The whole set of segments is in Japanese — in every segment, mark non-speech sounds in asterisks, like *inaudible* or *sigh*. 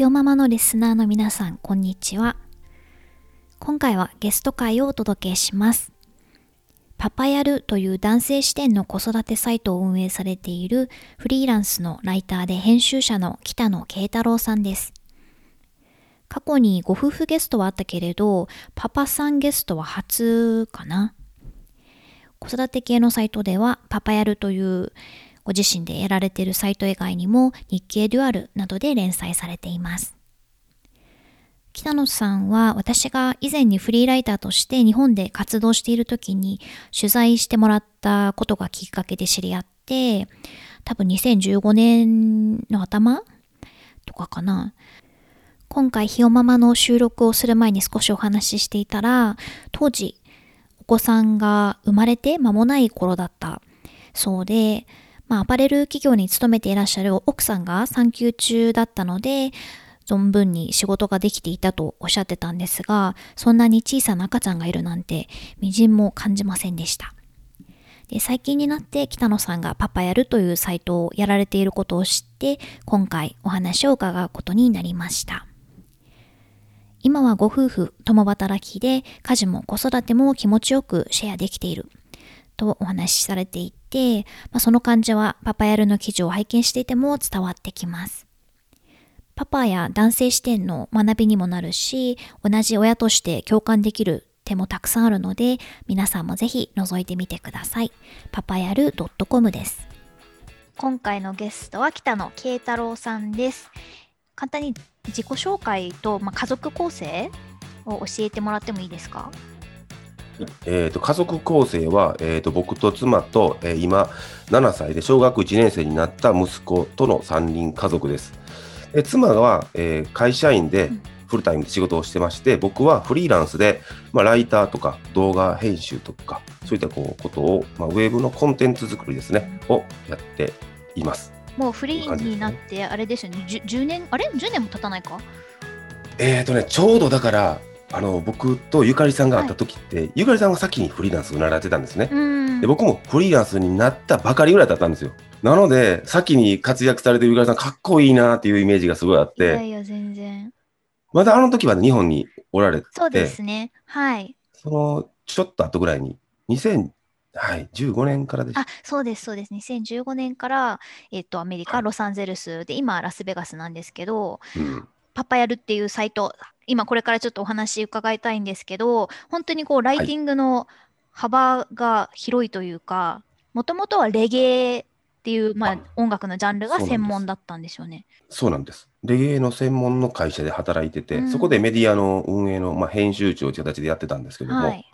ひよママのリスナーの皆さん、こんにちは。今回はゲスト会をお届けします。パパヤルという男性視点の子育てサイトを運営されているフリーランスのライターで編集者の北野慶太郎さんです。過去にご夫婦ゲストはあったけれど、パパさんゲストは初かな。子育て系のサイトでは、パパヤルというご自身でやられているサイト以外にも、日経デュアルなどで連載されています。北野さんは私が以前にフリーライターとして日本で活動している時に取材してもらったことがきっかけで知り合って多分2015年の頭とかかな今回ひよママの収録をする前に少しお話ししていたら当時お子さんが生まれて間もない頃だったそうでまあアパレル企業に勤めていらっしゃる奥さんが産休中だったので存分に仕事ができていたとおっしゃってたんですが、そんなに小さな赤ちゃんがいるなんて、みじんも感じませんでした。で最近になって北野さんがパパやるというサイトをやられていることを知って、今回お話を伺うことになりました。今はご夫婦共働きで家事も子育ても気持ちよくシェアできているとお話しされていて、まあ、その感じはパパヤルの記事を拝見していても伝わってきます。パパや男性視点の学びにもなるし、同じ親として共感できる点もたくさんあるので、皆さんもぜひ覗いてみてください。パパヤル .com です。今回のゲストは北野慶太郎さんです。簡単に自己紹介と、まあ、家族構成を教えてもらってもいいですか？えーと、家族構成は、えーと、僕と妻と、えー、今7歳で小学1年生になった息子との3人家族です。え妻は、えー、会社員でフルタイムで仕事をしてまして、僕はフリーランスで、まあ、ライターとか動画編集とか、そういったこうことを、まあ、ウェブのコンテンツ作りですね、をやっています。もうフリーになって、あれですよね、10, 10年、あれ ?10 年も経たないか？えっ、ー、とね、ちょうどだから、あの僕とゆかりさんが会った時って、はい、ゆかりさんが先にフリーランスを習ってたんですね。で僕もフリーランスになったばかりぐらいだったんですよ。なので、先に活躍されてるゆかりさん、かっこいいなっていうイメージがすごいあって。いやいや、全然。まだあの時は日本におられて。そうですね。はい。その、ちょっと後ぐらいに、2000、はい、15年からです。あ、そうです、そうです。2015年から、えっ、と、アメリカ、ロサンゼルスで、今、ラスベガスなんですけど、うん、パパやるっていうサイト、今これからちょっとお話伺いたいんですけど、本当にこう、ライティングの幅が広いというか、もともとはレゲエっていう、まあ、音楽のジャンルが専門だったんでしょうね。そうなんです。レゲエの専門の会社で働いてて、うん、そこでメディアの運営の、まあ、編集長という形でやってたんですけども、はい、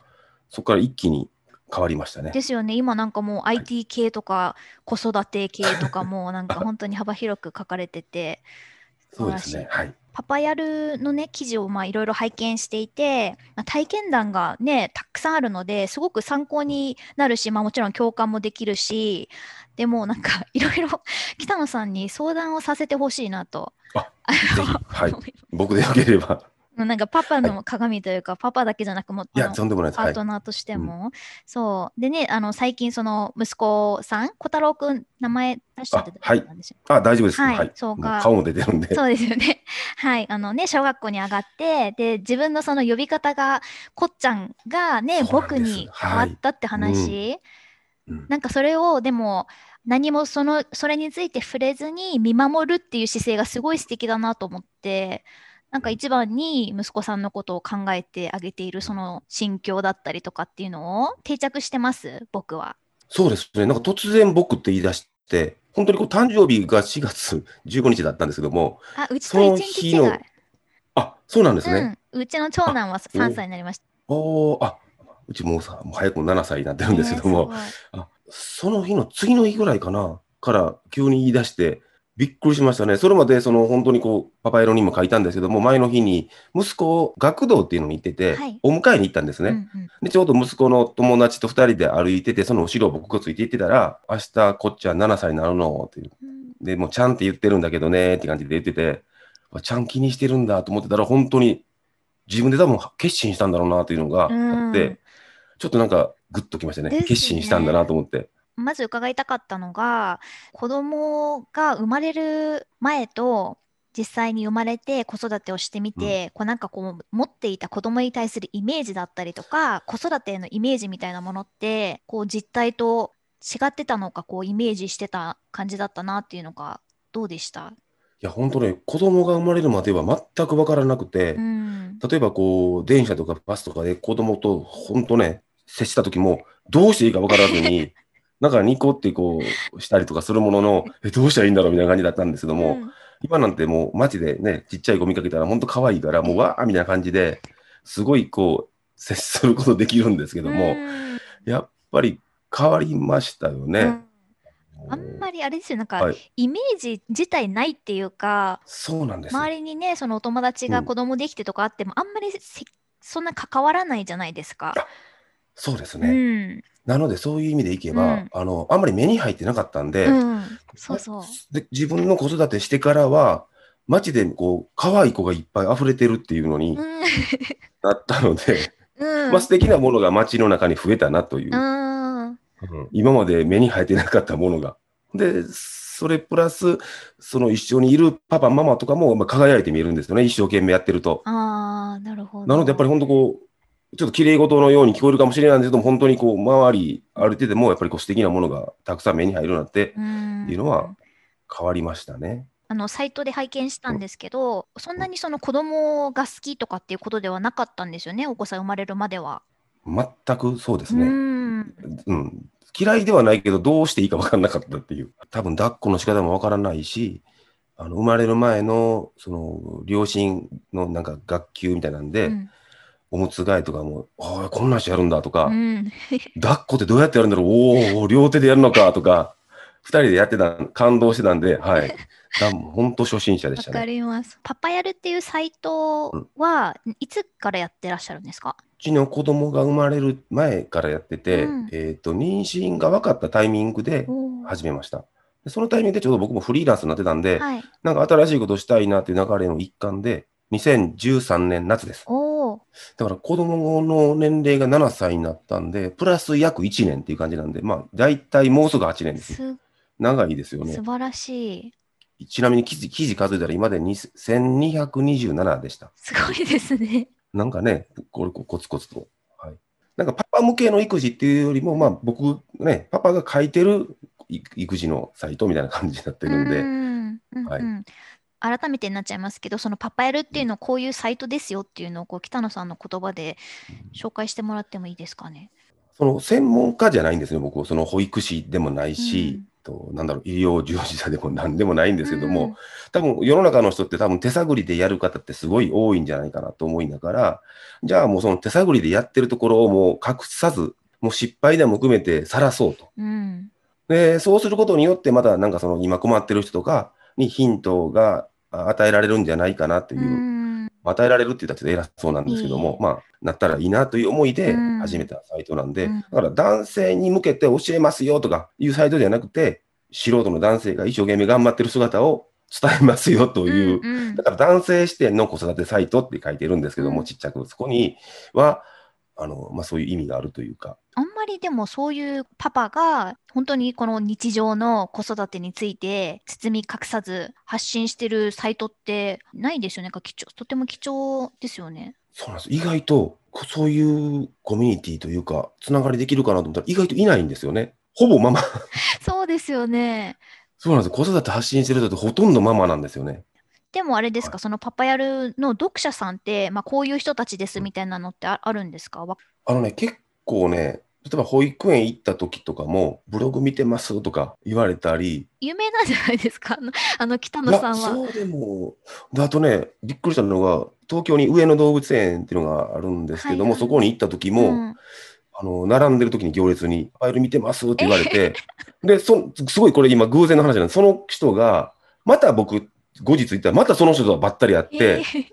そこから一気に変わりましたね。ですよね。今なんかもう IT 系とか子育て系とかもなんか本当に幅広く書かれてて、*laughs* そうですね。はい。パパヤルのね記事をいろいろ拝見していて、まあ、体験談がねたくさんあるのですごく参考になるし、まあ、もちろん共感もできるしでもなんか *laughs* いろいろ北野さんに相談をさせてほしいなと。あ *laughs* はい、僕でよければ。なんかパパの鏡というか、はい、パパだけじゃなくもいやとんでもないパートナーとしても、はい、そう。でねあの最近その息子さん小太郎くん名前出しちゃってたんですよ。あ大丈夫です。はい、そうか。顔も出てるんで。そうですよね。*laughs* はい。あのね小学校に上がってで自分のその呼び方がこっちゃんがね僕に変わったって話、はいうん、なんかそれをでも何もそのそれについて触れずに見守るっていう姿勢がすごい素敵だなと思ってなんか一番に息子さんのことを考えてあげているその心境だったりとかっていうのを定着してます？僕は。そうですね。なんか突然僕って言い出して、本当にこう誕生日が4月15日だったんですけども、あ、うちと1日違い。あ、そうなんですね。うん、うちの長男は3歳になりました。おおあ、うちもうさ、もう早くも7歳になってるんですけども、えー、あその日の次の日ぐらいかな、から急に言い出して、びっくりしましたね。それまで、その本当にこう、パパエロにも書いたんですけども、前の日に息子を学童っていうのに行ってて、はいお迎えに行ったんですね。うんうんで、ちょうど息子の友達と2人で歩いてて、その後ろを僕がついて行ってたら、明日こっちは7歳になるのっていう。うんで、もうちゃんって言ってるんだけどねって感じで言ってて、あちゃん気にしてるんだと思ってたら、本当に自分で多分決心したんだろうなというのがあって、うんちょっとなんかグッときましたね。ですね決心したんだなと思って。まず伺いたかったのが子供が生まれる前と実際に生まれて子育てをしてみて、こうなん。かこう持っていた子供に対するイメージだったりとか子育てへのイメージみたいなものってこう実態と違ってたのかこうイメージしてた感じだったなっていうのがどうでした？いや、本当ね、子供が生まれるまでは全く分からなくて、うん。例えばこう、電車とかバスとかで子供と本当ね、接した時も、どうしていいか分からずに、なんかニコってこうしたりとかするものの、え、どうしたらいいんだろうみたいな感じだったんですけども、うん今なんてもう街でね、ちっちゃい子見かけたら本当可愛いから、もうわーみたいな感じで、すごいこう、接することできるんですけども、うんやっぱり変わりましたよね。うんあんまりあれですよなんか、はいイメージ自体ないっていうかそうなんですよ。周りにねそのお友達がうん子供できてとかあっても、あんまりせそんな関わらないじゃないですか。そうですうね。ん、なので、そういう意味でいけば、うんあの、あんまり目に入ってなかったんで、うん、そうそう。で自分の子育てしてからは、街でこう、可愛い子がいっぱい溢れてるっていうのにうん、なったので、*laughs* うん、まあ素敵なものが街の中に増えたなという、うん、うん今まで目に入ってなかったものが。で、それプラス、その一緒にいるパパ、ママとかもまあ輝いて見えるんですよね、一生懸命やってると。ああ、なるほど。なので、やっぱり本当こう、ちょっと綺麗事のように聞こえるかもしれないんですけども、本当にこう、周り歩いてても、やっぱりこう素敵なものがたくさん目に入るようになって、うん、っていうのは変わりましたね。あのサイトで拝見したんですけど、そんなにその子供が好きとかっていうことではなかったんですよね、お子さん生まれるまでは。全くそうですうね。ん、うん。嫌いではないけど、どうしていいか分からなかったっていう。多分、抱っこの仕方も分からないし、あの生まれる前の、その、両親のなんか学級みたいなんで、うんおむつ替えとかも、ああ、こんなんしてやるんだとか、うん、*laughs* 抱っこってどうやってやるんだろう？おお、両手でやるのかとか、二人でやってた、感動してたんで、はい。*laughs* だ本当初心者でわかしたね。ります。パパやるっていうサイトはいつからやってらっしゃるんですか？うちの子供が生まれる前からやってて、うんえっ、と、妊娠が分かったタイミングで始めました。でそのタイミングでちょうど僕もフリーランスになってたんで、はい。なんか新しいことをしたいなっていう流れの一環で、2013年夏です。おお。だから子供の年齢が7歳になったんで、プラス約1年っていう感じなんで、まあ、大体もうすぐ8年です。す長いですよね素。晴らしい。ちなみに記事記事数えたら今でに1227でした。すごいですね。なんかね、これこコツコツと。はい。なんかパパ向けの育児っていうよりも、まあ僕ね、パパが書いてるい育児のサイトみたいな感じになってるんで、うんうんはいうん改めてになっちゃいますけど、そのパパやるっていうのはこういうサイトですよっていうのをこう北野さんの言葉で紹介してもらってもいいですかね？その専門家じゃないんですね、僕、その保育士でもないし、となんだろう、医療従事者でもなんでもないんですけども、うん。多分世の中の人って多分手探りでやる方ってすごい多いんじゃないかなと思いながら、じゃあもうその手探りでやってるところをもう隠さず、もう失敗談も含めて晒そうと。うん。で、そうすることによってまたなんかその今困ってる人とかにヒントがあ与えられるんじゃないかなという、うん。与えられるって言ったらちょっと偉そうなんですけども、いいまあ、なったらいいなという思いでうん。始めたサイトなんで、うん。だから男性に向けて教えますよとかいうサイトじゃなくて、素人の男性が一生懸命頑張ってる姿を伝えますよという、うんうん。だから男性視点の子育てサイトって書いてるんですけども、うん。ちっちゃく、そこには、あの、まあ、そういう意味があるというか、あんまりでもそういうパパが本当にこの日常の子育てについて包み隠さず発信してるサイトってないですよね。か？貴重とても貴重ですよね。そうなんです。意外と、こそういうコミュニティというか、つながりできるかなと思ったら、意外といないんですよね。ほぼママ。*laughs* そうですよね。そうなんです。子育て発信してる人ってほとんどママなんですよね。でもあれですか、はいそのパパヤルの読者さんって、まあ、こういう人たちですみたいなのってああるんですか？わあのね、結構ね、例えば保育園行った時とかも、ブログ見てますとか言われたり、有名なんじゃないですか？*laughs* あのあの北野さんは。そうでも、であとね、びっくりしたのが、東京に上野動物園っていうのがあるんですけども、はいはい。そこに行った時も、うん。あの、並んでる時に行列に、ファイル見てますって言われて、で、そ、すごいこれ今偶然の話なんです。その人が、また僕、後日行ったら、またその人とばったり会って、えー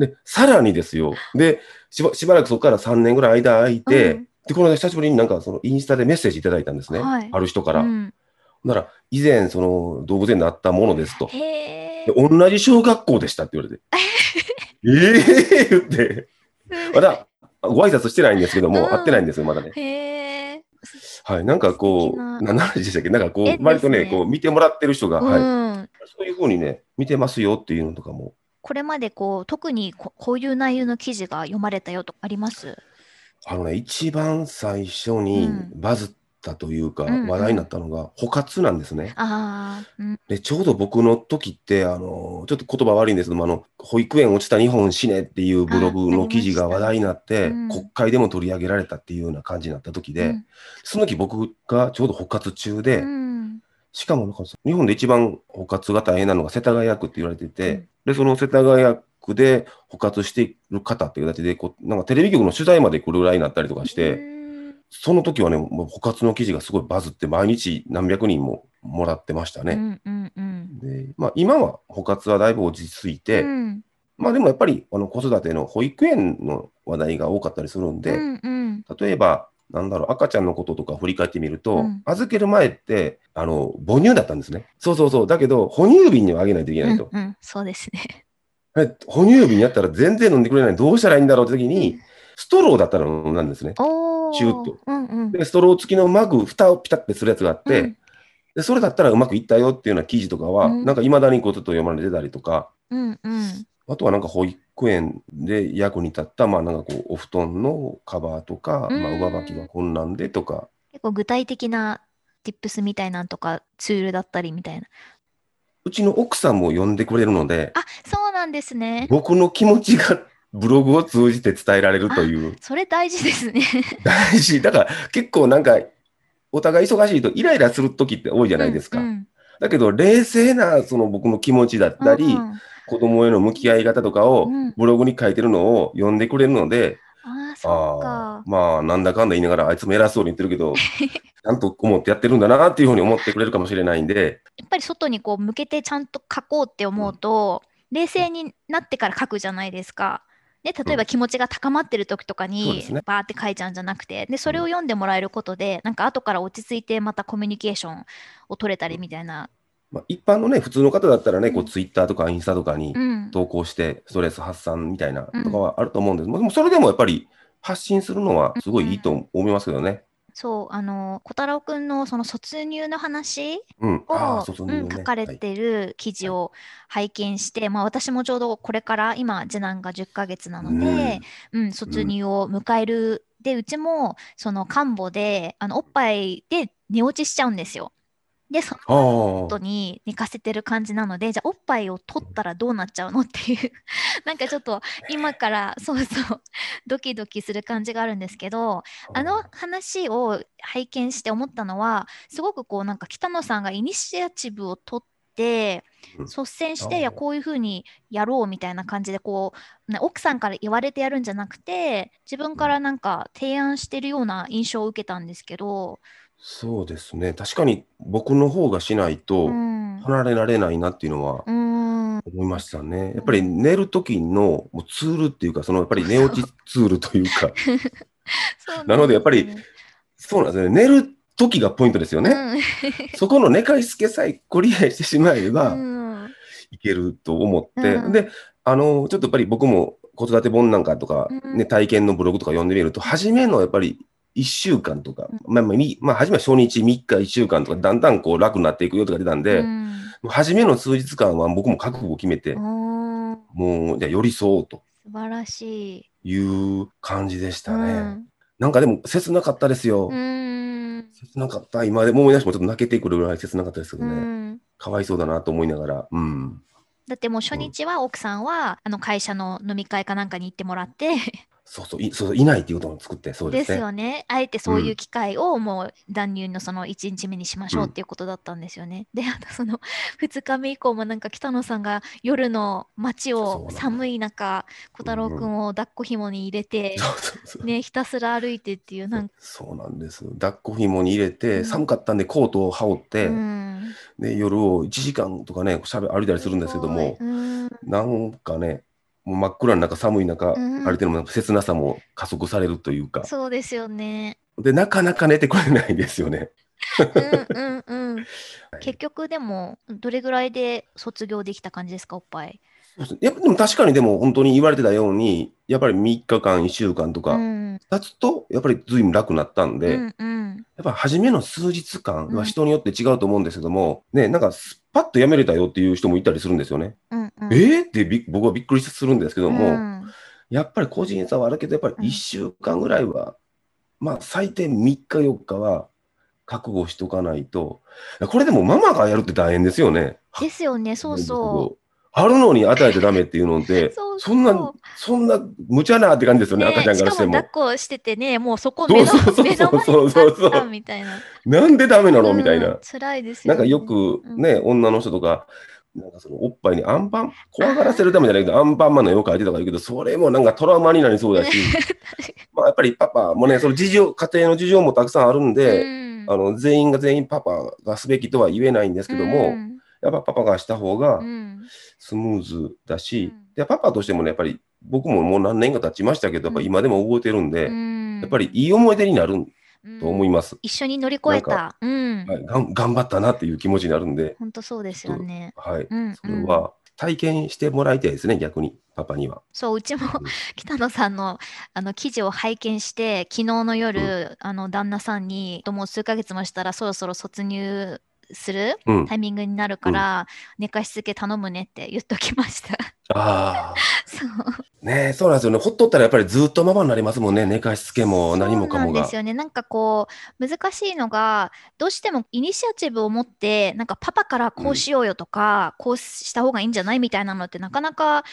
で、さらにですよ。で、しばしばらくそこから3年ぐらい間空いて、うんで、この間久しぶりになんかそのインスタでメッセージいただいたんですね。はいある人から。うんなら、以前、その動物園で会ったものですと。同じ小学校でしたって言われて。*laughs* ええ言って。まだ、ご挨拶してないんですけども、うん会ってないんですよ、まだね。え。へえ。はい。なんかこう、素敵なな何でしたっけ？なんかこう、ね割とね、こう、見てもらってる人が、はい。うん。そういうふうにね、見てますよっていうのとかも、これまでこう特にここういう内容の記事が読まれたよとかあります？あのね、一番最初にうん。バズったというか、うんうん。話題になったのが、捕獲なんですね。ああ、うん。で、ちょうど僕の時って、あの、ちょっと言葉悪いんですけども、あの、保育園落ちた日本死ねっていうブログの記事が話題になって、あありました国会でも取り上げられたっていうような感じになった時で、うん。その時僕がちょうど捕獲中で、うん。しかもなんか日本で一番捕獲が大変なのが世田谷区って言われてて、うん。で、その世田谷区で捕獲している方っていう形でこう、なんかテレビ局の取材まで来るぐらいになったりとかして、うんその時はね、もう捕獲の記事がすごいバズって、毎日何百人ももらってましたね。うんうんうんで、まあ、今は捕獲はだいぶ落ち着いて、うんまあでもやっぱりあの子育ての保育園の話題が多かったりするんで、うんうん例えば、なんだろう、赤ちゃんのこととか振り返ってみると、うん預ける前って、あの、母乳だったんですね。そうそうそう。だけど、哺乳瓶にはあげないといけないと。うんうんそうですね。え哺乳瓶やったら全然飲んでくれない。どうしたらいいんだろうって時に、ストローだったら飲んだんですね。おお。シューッと。うんうん。で、ストロー付きのマグ、蓋をピタッてするやつがあって、うんでそれだったらうまくいったよっていうような記事とかは、うんなんか未だにこうちょっと読まれてたりとか、うんうん。あとはなんか保育園で役に立った、まあなんかこう、お布団のカバーとか、うんまあ上履きはこんなんでとか、結構具体的な tips みたいなんとかツールだったりみたいな。うちの奥さんも読んでくれるので、あ、そうなんですね。僕の気持ちがブログを通じて伝えられるという、それ大事ですね。*laughs* 大事。だから結構なんか、お互い忙しいとイライラする時って多いじゃないですか。うんうんだけど、冷静なその僕の気持ちだったり、うん子供への向き合い方とかをうんブログに書いてるのを読んでくれるので、ああ、そまあ、なんだかんだ言いながら、あいつも偉そうに言ってるけど、*laughs* ちゃんと思ってやってるんだなっていうふうに思ってくれるかもしれないんで、やっぱり外にこう向けてちゃんと書こうって思うと、冷静になってから書くじゃないですか。で例えば気持ちが高まってる時とかにバーって書いちゃうんじゃなくてでそれを読んでもらえることでなんか後から落ち着いてまたコミュニケーションを取れたりみたいな、まあ、一般のね、普通の方だったらね、こうん。う、ツイッターとかインスタとかにうん、投稿して、ストレス発散みたいなうん。とかはあると思うんです。けど、でもそれでもやっぱり発信するのはすごいいいと思いますけどね。そうあの小太郎くんのその卒入の話を、卒業ね。うん書かれはいてる記事を拝見して、まあ、私もちょうどこれから今次男が10ヶ月なので、うん卒入を迎える、でうちもその看護であのおっぱいで寝落ちしちゃうんですよ。でその後に寝かせてる感じなのでじゃあおっぱいを取ったらどうなっちゃうのっていう。*laughs* なんかちょっと今からそうそうドキドキする感じがあるんですけどあの話を拝見して思ったのはすごくこうなんか北野さんがイニシアチブを取ってうん。率先していやこういうふうにやろうみたいな感じでこう、ね、奥さんから言われてやるんじゃなくて自分からなんか提案してるような印象を受けたんですけど、そうですね。確かに僕の方がしないと離れられないなっていうのは思いましたね。やっぱり寝る時のもうツールっていうか、そのやっぱり寝落ちツールというか、なのでやっぱりそうなんですね。寝る時がポイントですよね。うん。そこの寝かしつけさえクリアしてしまえばうん。いけると思って、うん。で、あの、ちょっとやっぱり僕も子育て本なんかとか、うん。ね、体験のブログとか読んでみると、初めのやっぱり1週間とか、まあまあ、みまあ、初めは初日3日1週間とか、だんだんこう楽になっていくよとか出たんで、うん初めの数日間は僕も覚悟を決めて、うんもう、じゃあ寄り添おうと素晴らしい。いう感じでしたね。うんなんかでも切なかったですよ。うん切なかった。今でも思い出してもちょっと泣けてくるぐらい切なかったですけどうね。んかわいそうだなと思いながら。うん。だってもう初日は奥さんはあの会社の飲み会かなんかに行ってもらって、そうそういそうそういないっていうことを作ってそうでですすね。よね。あえてそういう機会をもう断乳のその1日目にしましょうっていうことだったんですよね。で、あとその2日目以降もなんか北野さんが夜の街を寒い中、小太郎くんを抱っこ紐に入れて、そうそうそう。ね、ひたすら歩いてっていう、なんか、そうなんです抱っこ紐に入れて、うん。寒かったんでコートを羽織って、うん、で夜を1時間とかねしゃべ歩いたりするんですけども、うん。なんかねもう真っ暗な中寒い中、うん歩いてるのも切なさも加速されるというかそうですよね。でなかなか寝てくれないんですよね。うんうんうん。*laughs* 結局でも、どれぐらいで卒業できた感じですか、おっぱい。やっぱでも確かにでも本当に言われてたようにやっぱり3日間1週間とかうん、経つとやっぱり随分楽になったんで、うんうんやっぱ初めの数日間うんは人によって違うと思うんですけども、ね、なんかスパッとやめれたよっていう人もいたりするんですよね。うんうん。えー、ってび僕はびっくりするんですけども、うんやっぱり個人差はあるけど、やっぱりうん1週間ぐらいは、まあ最低3日4日は覚悟しとかないと、これでもママがやるって大変ですよね。ですよね、そうそう。う。あるのに与えてダメっていうので、*laughs* そんな、そんな無茶なって感じですよね、ね赤ちゃんからしてもしかも抱っ。こしててね、もうそこ目のそうそうそう目の前にったみたいな。なんでダメなのみたいうんな。辛いですよね。なんかよくね、女の人とか、なんかそのおっぱいにアンパン、怖がらせるためじゃないけど、アンパンマンの絵を描いてとか言うけど、それもなんかトラウマになりそうだし、*laughs* まあやっぱりパパもね、その事情、家庭の事情もたくさんあるんで、うんあの全員が全員パパがすべきとは言えないんですけども、うんやっぱパパがした方がうんスムーズだし、うんでパパとしてもね、やっぱり僕ももう何年か経ちましたけど、やっぱ今でも覚えてるんで、うんやっぱりいい思い出になると思いうんます。一緒に乗り越えた。うん。はい、がん頑張ったなっていう気持ちになるんで、本当そうですよね。はい、うんそれは体験してもらいたいですね、逆に、パパには。そう、うちもうん北野さんのあの記事を拝見して、昨日の夜、あの旦那さんに、もう数ヶ月もしたらそろそろ卒乳するうんタイミングになるから、寝かしつけ頼むねって言っときました。ああ。*laughs* そう。ねえ、そうなんですよね。ほっとったらやっぱりずっとママになりますもんね。寝かしつけも何もかもがです。よね。なんかこう、難しいのが、どうしてもイニシアチブを持って、なんかパパからこうしようよとか、こうした方がいいんじゃないみたいなのってなかなか、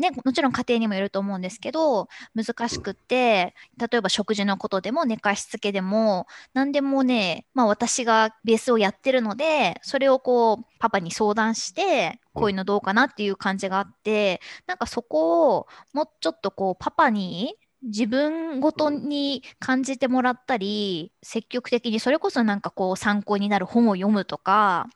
ね、もちろん家庭にもよると思うんですけど、難しくって、例えば食事のことでも寝かしつけでも、何でもね、まあ私がベースをやってるので、それをこう、パパに相談して、こういうのどうかなっていう感じがあって、なんかそこをもうちょっとこう、パパに自分ごとに感じてもらったり、積極的にそれこそなんかこう参考になる本を読むとか、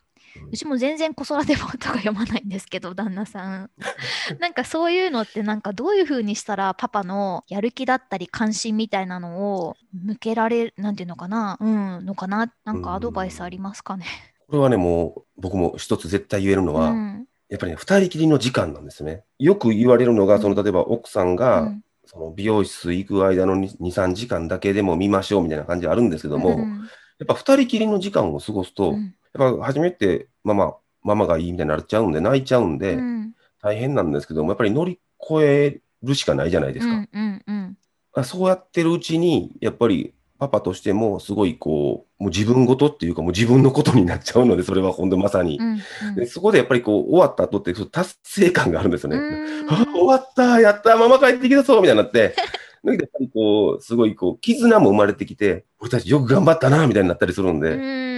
うちも全然子育て本とか読まないんですけど、旦那さん。*laughs* なんかそういうのってなんかどういう風にしたらパパのやる気だったり関心みたいなのを向けられる、なんていうのかな、うん、のかな？なんかアドバイスありますかね？これはね、もう僕も一つ絶対言えるのは、うん。やっぱりね、二人きりの時間なんですね。よく言われるのが、うんその例えば奥さんが、うんその美容室行く間の2、3時間だけでも見ましょうみたいな感じあるんですけども、うんやっぱ二人きりの時間を過ごすと、うんやっぱ初めてママ、ママがいいみたいになっちゃうんで、泣いちゃうんで、うん。大変なんですけども、やっぱり乗り越えるしかないじゃないですか。うんうんうん。あそうやってるうちに、やっぱりパパとしてもすごいこう、もう自分ごとっていうかもう自分のことになっちゃうので、それは本当まさに。うんうん。でそこでやっぱりこう終わった後って達成感があるんですよね。うんあ終わったやったママ帰ってきたぞみたいになって、*laughs* だけどやっぱりこう、すごいこう、絆も生まれてきて、俺たちよく頑張ったなみたいになったりするんで、うん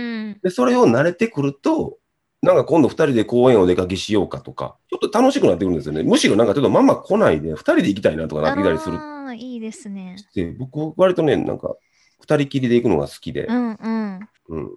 でそれを慣れてくると、なんか今度2人で公園お出かけしようかとか、ちょっと楽しくなってくるんですよね。むしろなんかちょっとママ来ないで2人で行きたいなとかなってきたりするああ、いいですね。で、僕、割とね、なんか、2人きりで行くのが好きで、うんうん。うん。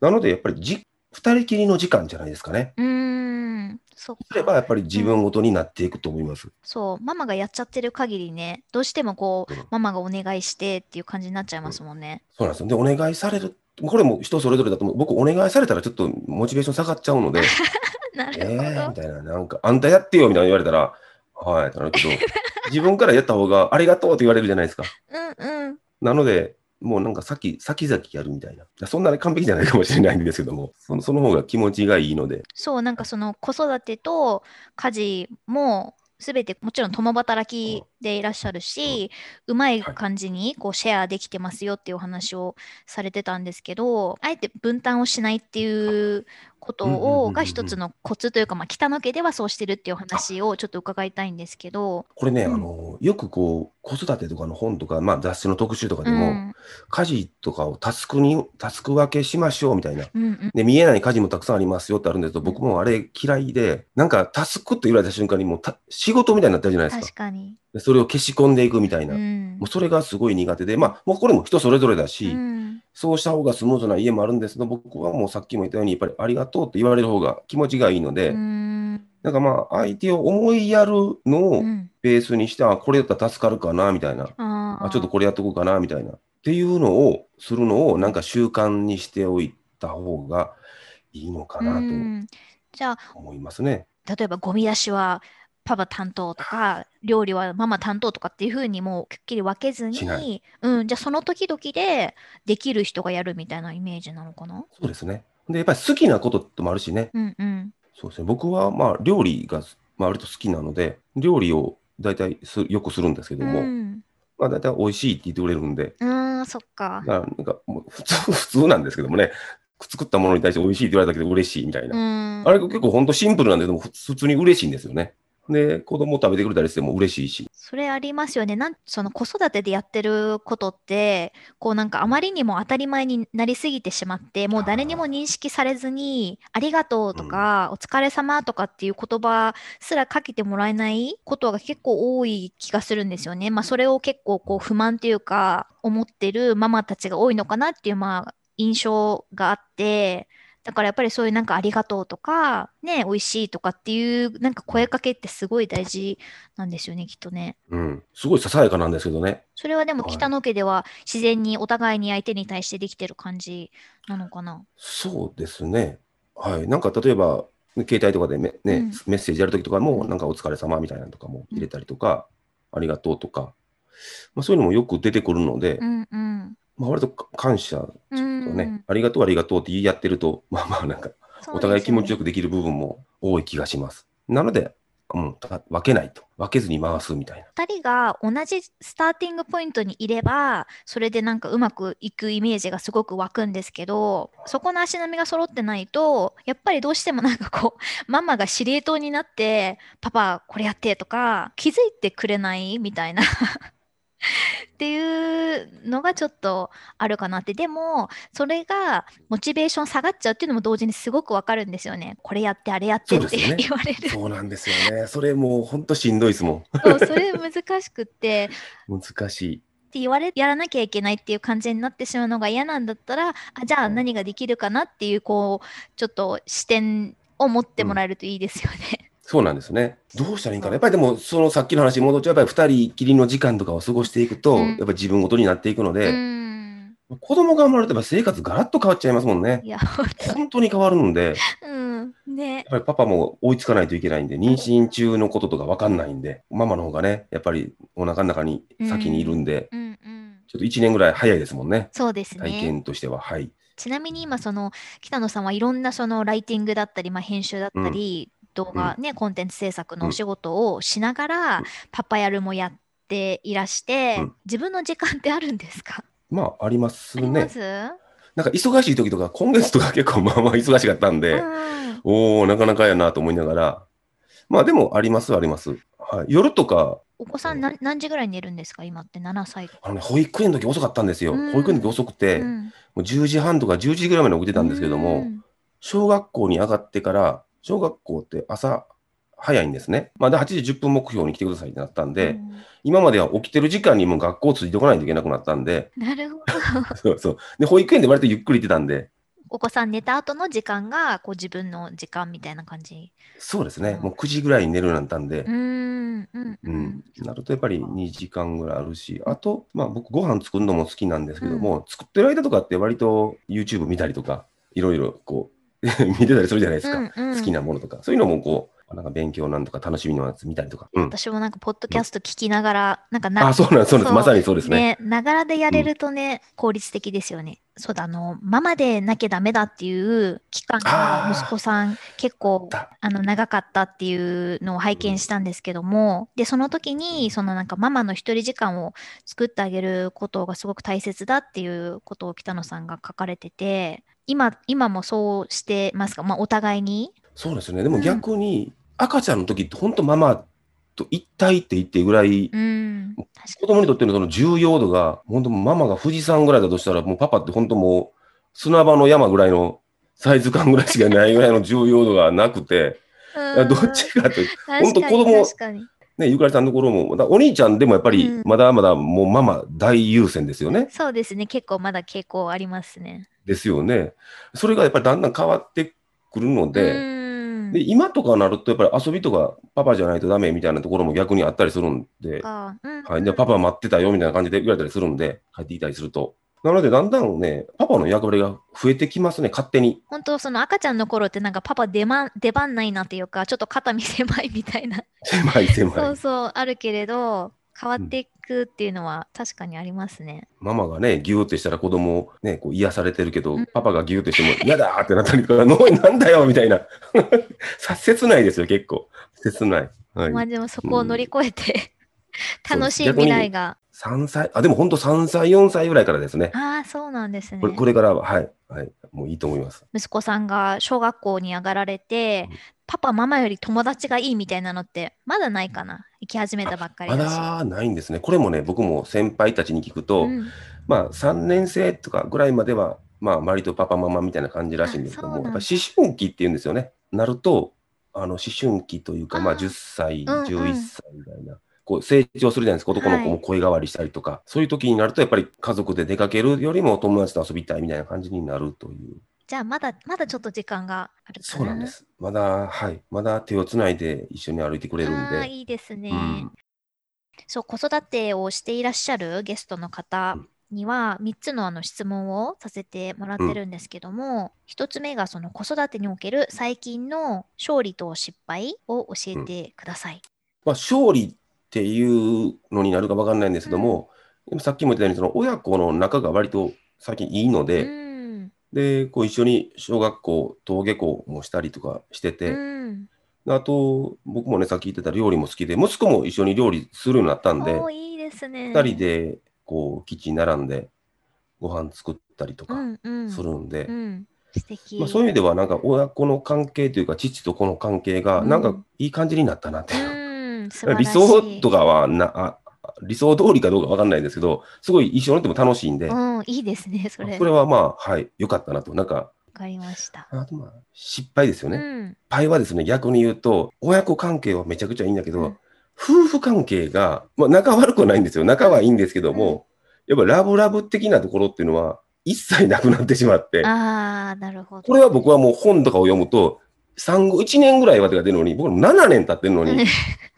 なので、やっぱりじ、2人きりの時間じゃないですかね。うーん、そっすれば、やか。っぱり自分ごとになっていくと思います。そう、ママがやっちゃってる限りね、どうしてもこううん、ママがお願いしてっていう感じになっちゃいますもんね。そうなんですよ。で、お願いされる、これも人それぞれだと思う。僕、お願いされたらちょっとモチベーション下がっちゃうので、*laughs* なえるほー、どみ。たいな、なんか、あんたやってよみたいな言われたら、はい、ってなるけど、*laughs* 自分からやった方がありがとうって言われるじゃないですか。うんうん。なので、もうなんか先、先々やるみたいな。そんなに完璧じゃないかもしれないんですけども、そのその方が気持ちがいいので、そう、なんかその子育てと家事も、すべてもちろん共働きでいらっしゃるし、うまい感じにこうシェアできてますよっていうお話をされてたんですけど、あえて分担をしないっていうことをが一つのコツというか、まあ、北野家ではそうしてるっていうお話をちょっと伺いたいんですけど、これね、うん。あの、よくこう、子育てとかの本とか、まあ雑誌の特集とかでも、うん。家事とかをタスクに、タスク分けしましょうみたいな。うんうん。で、見えない家事もたくさんありますよってあるんですけど、僕もあれ嫌いで、なんかタスクと言われた瞬間にもうた仕事みたいになってるじゃないですか。確かに。でそれを消し込んでいくみたいな。うんもうそれがすごい苦手で、まあ、もうこれも人それぞれだうし、んそうした方がスムーズな家もあるんですけど、僕はもうさっきも言ったように、やっぱりありがとうって言われる方が気持ちがいいので、うんなんかまあ、相手を思いやるのをうんベースにして、あ、これだったら助かるかな、みたいな。あちょっとこれやっとこうかな、みたいな。っていうのをするのを、なんか習慣にしておいた方がいいのかなうんじゃあと思いますね。例えばゴミ出しはパパ担当とか料理はママ担当とかっていうふうにもうくっきり分けずに、うん、じゃあその時々でできる人がやるみたいなイメージなのかな？そうですね。で、やっぱり好きなことってもあるしね。うんうんそうですね。僕はまあ、料理が、まあ、割と好きなので、料理を大体すよくするんですけども、うんまあ、大体美味しいって言ってくれるんで、うーんそっかなんかもう普通、*laughs* 普通なんですけどもね、作ったものに対して美味しいって言われたけど嬉しいみたいうな。んあれ結構本当シンプルなんで、でも普普通に嬉しいんですよね。で、子供食べてくれたりしても嬉しいし。それありますよねなんその子育てでやってることってこうなんかあまりにも当たり前になりすぎてしまってもう誰にも認識されずに「ありがとう」とか、お疲れ様」とかっていう言葉すらかけてもらえないことが結構多い気がするんですよね。まあそれを結構こう不満っていうか思ってるママたちが多いのかなっていうまあ印象があって。だからやっぱりそういうなんかありがとうとか、ね、美味しいとかっていうなんか声かけってすごい大事なんですよね、きっとね。うん。すごいささやかなんですけどね。それはでもはい北野家では自然にお互いに相手に対してできてる感じなのかな？そうですね。はい。なんか例えば、携帯とかでめ、ねうんメッセージやるときとかも、なんかお疲れ様みたいなのとかも入れたりとか、ありがとうとか、まあ、そういうのもよく出てくるので、うんうん。まあ、割とか感謝とうんね、ありがとうありがとうって言い合ってると、*laughs* まあまあなんか、お互い気持ちよく。くできる部分も多い気がします。なので、うん、た分けないと。分けずに回すみたいな。二人が同じスターティングポイントにいれば、それでなんかうまくいくイメージがすごく湧くんですけど、そこの足並みが揃ってないと、やっぱりどうしてもなんかこう、*laughs* ママが司令塔になって、パパこれやってとか、気づいてくれないみたいな。*laughs* っていうのがちょっとあるかなって。でも、それがモチベーション下がっちゃうっていうのも同時にすごくわかるんですよね。これやって、あれやってってね言われる。そうなんですよね。それもう本当しんどいですもん。そう、それ難しくって、*laughs* 難しい。って言われやらなきゃいけないっていう感じになってしまうのが嫌なんだったらあじゃあ何ができるかなっていうこうちょっと視点を持ってもらえるといいですよね。そうなんですね。どうしたらいいんかな？やっぱりでも、そのさっきの話に戻っちゃうやっぱり二人きりの時間とかを過ごしていくと、うんやっぱり自分ごとになっていくのうで、ん子供が生まれれば生活ガラッと変わっちゃいますもんねい。や本本当に変わるんで、当うんねやっぱりパパも追いつかないといけないんで、妊娠中のこととかわかんないんで、ママの方がね、やっぱりお腹の中に先にいるんで、うんうんちょっと1年ぐらい早いですもんね。そうです体ね。験としては。はい。ちなみに今その北野さんはいろんなそのライティングだったり、まあ、編集だったり、動画ね、コンテンツ制作のお仕事をしながら、うん。パパやるもやっていらして、うん。自分の時間ってあるんですか？まあ、ありますね。あります、なんか忙しい時とか、今月とか結構まあまあ忙しかったんで、うん。おおなかなかやなと思いながら、まあでもありますあります。はい、夜とか、お子さん何何時ぐらいに寝るんですか？今って。7歳。あのね、保育園の時遅かったんですよ。うん。保育園の時遅くて、もうん。う10時半とか11時ぐらいまで起きてたんですけども、うん。小学校に上がってから、小学校って朝早いんですね。まあ、で8時10分目標に来てくださいってなったんで、うん今までは起きてる時間にもう学校ついてこないといけなくなったんで、なるほど。そうそう。で、保育園で割とゆっくり行ってたんで、お子さん寝た後の時間がこう自分の時間みたいな感じ？そうですね。もう9時ぐらいに寝るようになったんでう、ーん。うん。う。ん、なるとやっぱり2時間ぐらいあるし、あと、まあ僕ご飯作るのも好きなんですけども、作ってる間とかって割と YouTube 見たりとか、いろいろこう、*laughs* 見てたりするじゃないですか。うんうん好きなものとか。そういうのもこう、なんか勉強なんとか楽しみのやつ見たりとか。うん。私もなんかポッドキャスト聞きながら、なんかなあ、そうなんです、そうなんです。まさにそうですね。ね、ながらでやれるとね、効率的ですよね。そうだ、あの、ママでなきゃダメだっていう期間が息子さん結構あの長かったっていうのを拝見したんですけども、で、その時に、そのなんかママの一人時間を作ってあげることがすごく大切だっていうことを北野さんが書かれてて、今、今もそうしてますか？まあ、お互いに？そうですね。でも逆に、赤ちゃんの時って本当ママと一体って言ってぐらい、うん、子供にとってのその重要度が、本当ママが富士山ぐらいだとしたら、もうパパって本当もう砂場の山ぐらいのサイズ感ぐらいしかないぐらいの重要度がなくて、どっちかというと、本当子供、ね、ゆかりさんのところも、お兄ちゃんでもやっぱり、まだまだもうママ大優先ですよね、うん、そうですね。結構まだ傾向ありますね。ですよね。それがやっぱりだんだん変わってくるので、で今とかなると、やっぱり遊びとかパパじゃないとダメみたいなところも逆にあったりするんで、うん、はい、でパパ待ってたよみたいな感じで言われたりするんで、帰ってきたりすると。なので、だんだんね、パパの役割が増えてきますね、勝手に。本当、その赤ちゃんの頃って、なんかパパ出,、ま、出番ないなというか、ちょっと肩身狭いみたいな。*laughs* 狭い狭い。そうそう、あるけれど、変わっていくっていうのは確かにありますね。ママがね、ギューってしたら子供をね、こう癒されてるけど、うん、パパがギューってしても嫌だってなったりとか、*laughs* のなんだよみたいな。*laughs* 切ないですよ、結構。切ない。はい、まあでもそこを乗り越えて、うん、楽しい未来が。3歳、あ、でも本当3歳、4歳ぐらいからですね。ああ、そうなんですね。これこれからは、はい、はい、もういいと思います。息子さんが小学校に上がられて、うんパパ、ママより友達がいいみたいなのって、まだないかな？行き始めたばっかりまだないんですね。これもね、僕も先輩たちに聞くと、うん、まあ、3年生とかぐらいまでは、まあ、割とパパ、ママみたいな感じらしいんですけども、やっぱ思春期っていうんですよね。なると、あの思春期というか、まあ、10歳、11歳みたいな。こう成長するじゃないですか、男の子も声変わりしたりとか、はい、そういう時になると、やっぱり家族で出かけるよりも友達と遊びたいみたいな感じになるという。じゃあまだまだちょっと時間があるかなそうなんです。まだ、はい。まだ手をつないで一緒に歩いてくれるんで。あいいですね、うん、そう、子育てをしていらっしゃるゲストの方には3つのあの質問をさせてもらってるんですけども、うん、1つ目がその子育てにおける最近の勝利と失敗を教えてください。うん、まあ、勝利っていうのになるか分かんないんですけども、でもさっきも言ったようにその親子の仲が割と最近いいので、で、こう一緒に小学校、登下校もしたりとかしてて、うん、あと、僕もね、さっき言ってた料理も好きで、息子も一緒に料理するようになったんで、いいですね。2人で、こう、キッチン並んで、ご飯作ったりとかするんで、うん。うんまあ、そういう意味では、なんか親子の関係というか、父と子の関係が、なんかいい感じになったなって。理想とかはな理想通りかどうかわかんないですけど、すごい一緒にいても楽しいんで、うん、いいですね、それ。これはまあ、はい、良かったなと。なんか、わかりました。あとまあ、失敗ですよね。うん、パイはですね、逆に言うと、親子関係はめちゃくちゃいいんだけど、うん、夫婦関係が、まあ、仲悪くはないんですよ。仲はいいんですけども、やっぱラブラブ的なところっていうのは、一切なくなってしまって。ああ、なるほど。これは僕はもう本とかを読むと、産後1年ぐらいは出るのに、僕7年経ってるのに、*laughs*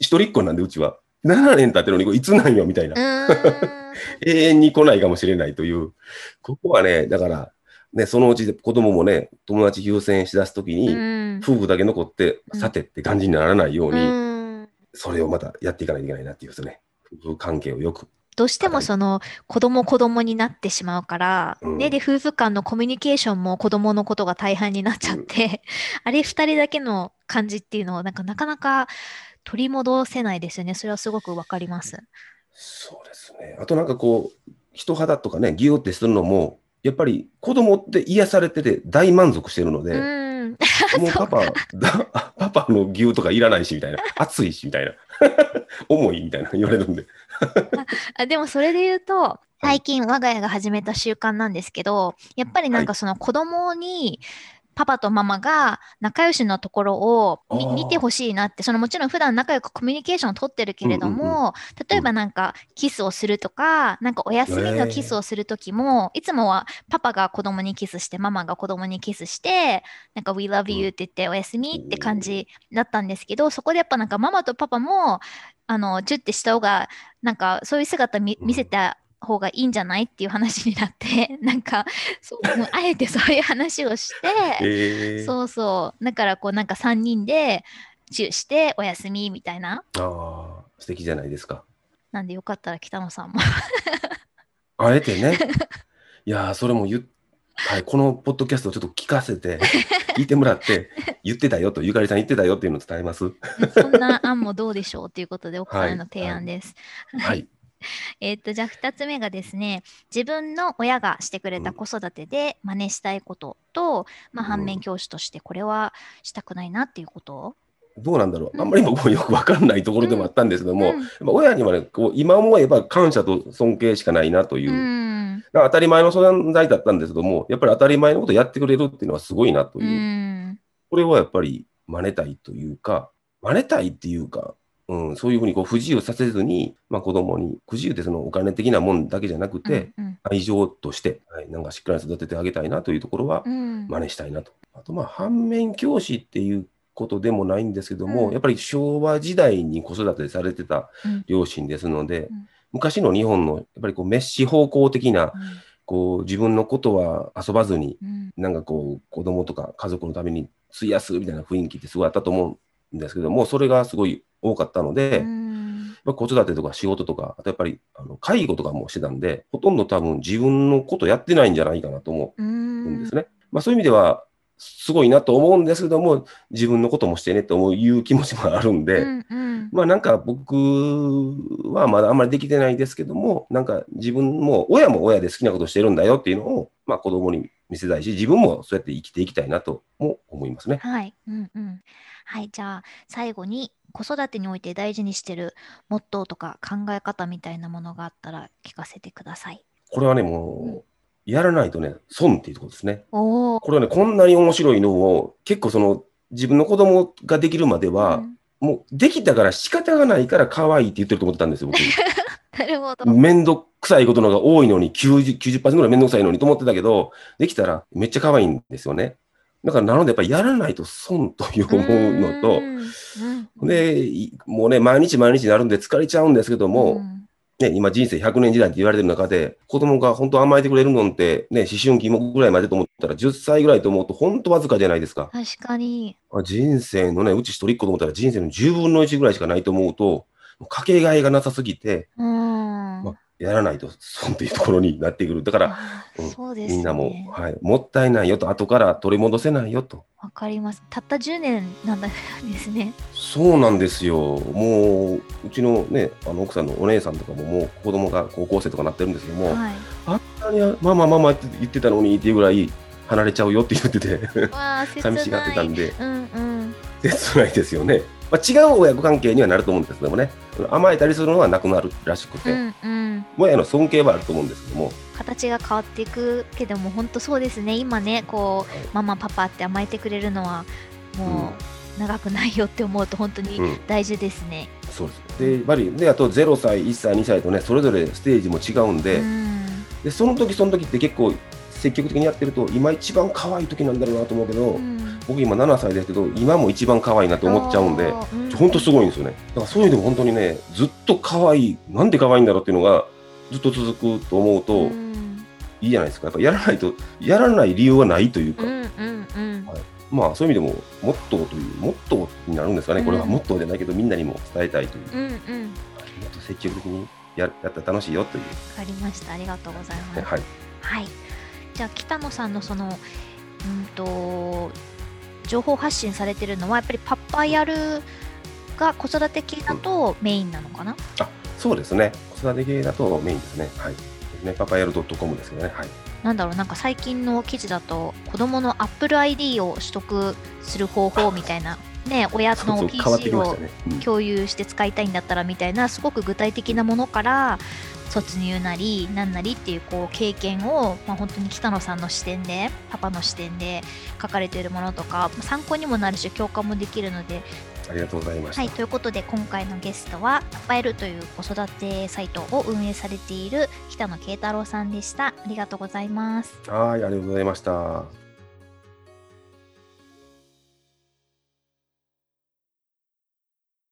一人っ子なんで、うちは。7年経ってるのに、いつなんよみたいな。*laughs* 永遠に来ないかもしれないという。ここはね、だから、ね、そのうち子供もね、友達優先しだすときに、夫婦だけ残って、さてって感じにならないように、それをまたやっていかないといけないなっていうですね。夫婦関係をよく。どうしてもその子供子供になってしまうから、うん、ね、で、夫婦間のコミュニケーションも子供のことが大半になっちゃって、うん、あれ二人だけの感じっていうのをなんかなかなか取り戻せないですよね。それはすごくわかります。そうですね。あとなんかこう、人肌とかね、ギューってするのも、やっぱり子供って癒されてて大満足してるので、もう *laughs* パパだ、パパの牛とかいらないしみたいな、*laughs* 暑いしみたいな、*laughs* 重いみたいな言われるんであ。でもそれで言うと、最近我が家が始めた習慣なんですけど、やっぱりなんかその子供にパパとママが仲良しのところを見てほしいなって、そのもちろん普段仲良くコミュニケーションをとってるけれども、うんうんうん、例えばなんかキスをするとか、なんかお休みのキスをするときも、いつもはパパが子供にキスして、ママが子供にキスして、なんか We love you って言っておやすみって感じだったんですけど、そこでやっぱなんかママとパパも、あの、チュッてした方が、なんかそういう姿見せた方がいいんじゃないっていう話になって *laughs* なんかそうあえてそういう話をして、え。ー、そうそう。だからこうなんか3人でチューしてお休みみたいな。ああ素敵じゃないですか。なんでよかったら北野さんも。*laughs* あえてね。いやーそれも言っはい、このポッドキャストをちょっと聞かせて、*laughs* 聞いてもらって、言ってたよと、ゆかりさん言ってたよっていうのを伝えます。そんな案もどうでしょうということで、奥さんへの提案です。はい。*laughs* えーっと、じゃあ2つ目がですね、自分の親がしてくれた子育てで真似したいことと、まあ、うん。反面教師としてこれはしたくないなっていうこと。どうなんだろう。うん。あんまり僕もよくわかんないところでもあったんですけども、親にはね、こう今思えば感謝と尊敬しかないなという、うん。当たり前の存在だったんですけども、やっぱり当たり前のことやってくれるっていうのはすごいなとう。いう、ん。これはやっぱり真似たいというか、真似たいっていうか、うん、そういうふうにこう不自由させずに、まあ、子供に、不自由ってそのお金的なもんだけじゃなくて、うん愛情として、はい、なんかしっかり育ててあげたいなというところはうん。真似したいなと。あとまあ反面教師っていうことでもないんですけども、うん。やっぱり昭和時代に子育てされてたうん。両親ですので、うん。昔の日本のやっぱりこうメッシ方向的なこう自分のことは遊ばずにうん。なんかこう子供とか家族のために費やすみたいな雰囲気ってすごいあったと思うんですけどもそれがすごい多かったので、うやっんぱ子育てとか仕事とかあとやっぱりあの介護とかもしてたんでほとんど多分自分のことやってないんじゃないかなと思ううんんですね。まあ、そういう意味ではすごいなと思うんですけども自分のこともしてねと思ういう気持ちもあるんで、うんうんまあなんか僕はまだあんまりできてないですけども、なんか自分も親も親で好きなことしてるんだよっていうのを、まあ子供に見せたいし、自分もそうやって生きていきたいなとも思いますね。はい。うんうん。はい。じゃあ、最後に子育てにおいて大事にしてるモットーとか考え方みたいなものがあったら聞かせてください。これはね、もう、やらないとね、損っていうところですね。これはね、こんなに面白いのを、結構その、自分の子供ができるまでは、うんもうできたから仕方がないから可愛いって言ってると思ってたんですよ、僕。*laughs* なるほど。めんどくさいことの方が多いのに90、90%ぐらいめんどくさいのにと思ってたけど、できたらめっちゃ可愛いんですよね。だからなのでやっぱりやらないと損という思うのと、で、いもうね、毎日毎日になるんで疲れちゃうんですけども、うんね、今人生100年時代って言われてる中で、子供が本当甘えてくれるのって、ね、思春期ぐらいまでと思ったら10歳ぐらいと思うと本当わずかじゃないですか。確かに。あ人生のね、うち一人っ子と思ったら人生の10分の1ぐらいしかないと思うと、かけがえがなさすぎて、うん。まあやらないと損っていうところになってくる。だから、あうんね。みんなも、はい、もったいないよと、後から取り戻せないよと。わかります。たった10年なんだ *laughs* ですね。そうなんですよ。もう、うちのね、あの奥さんのお姉さんとかももう子供が高校生とかなってるんですけども、はい。あんなにママママって言ってたのにっていうぐらい離れちゃうよって言ってて。*laughs* 寂しがってたんで、うんうん。切ないですよね。まあ、違う親子関係にはなると思うんですけどもね、甘えたりするのはなくなるらしくて、うんうん。親の尊敬はあると思うんですけども、形が変わっていくけども本当そうですね。今ねこう、はい。ママパパって甘えてくれるのはもう長くないよって思うと本当にうん、大事ですね。そうです。で、やっぱり、で、あと0歳、1歳、2歳とね、それぞれステージも違うんで、うん。で、その時その時って結構積極的にやってると、今一番可愛い時なんだろうなと思うけど、うん僕今7歳ですけど、今も一番可愛いなと思っちゃうんで、本当すごいんですよね。だからそういうのも本当にね、ずっと可愛い、なんで可愛いんだろうっていうのがずっと続くと思うとうんいいじゃないですか。やっぱやらないと、やらない理由はないというか、うんうんうんはいまあそういう意味でも、モットーという、モットーになるんですかね。これはうんモットーじゃないけど、みんなにも伝えたいという、うんうんもっと積極的にややったら楽しいよという、わかりましたありがとうございます。ねはい。はい。じゃあ北野さんのそのうんと情報発信されてるのはやっぱりパパヤルが子育て系だとメインなのかな？あそうですね。子育て系だとメインですね。はい。ね、パパヤル .com ですけどね。はい。なんだろうなんか最近の記事だと子供の Apple ID を取得する方法みたいなね親の PC を共有して使いたいんだったらみたいなすごく具体的なものから卒入なりなんなりっていうこう経験を、まあ、本当に北野さんの視点でパパの視点で書かれているものとか参考にもなるし共感もできるのでありがとうございました。はい、ということで今回のゲストはパパエルという子育てサイトを運営されている北野慶太郎さんでした。ありがとうございます。はい、ありがとうございました。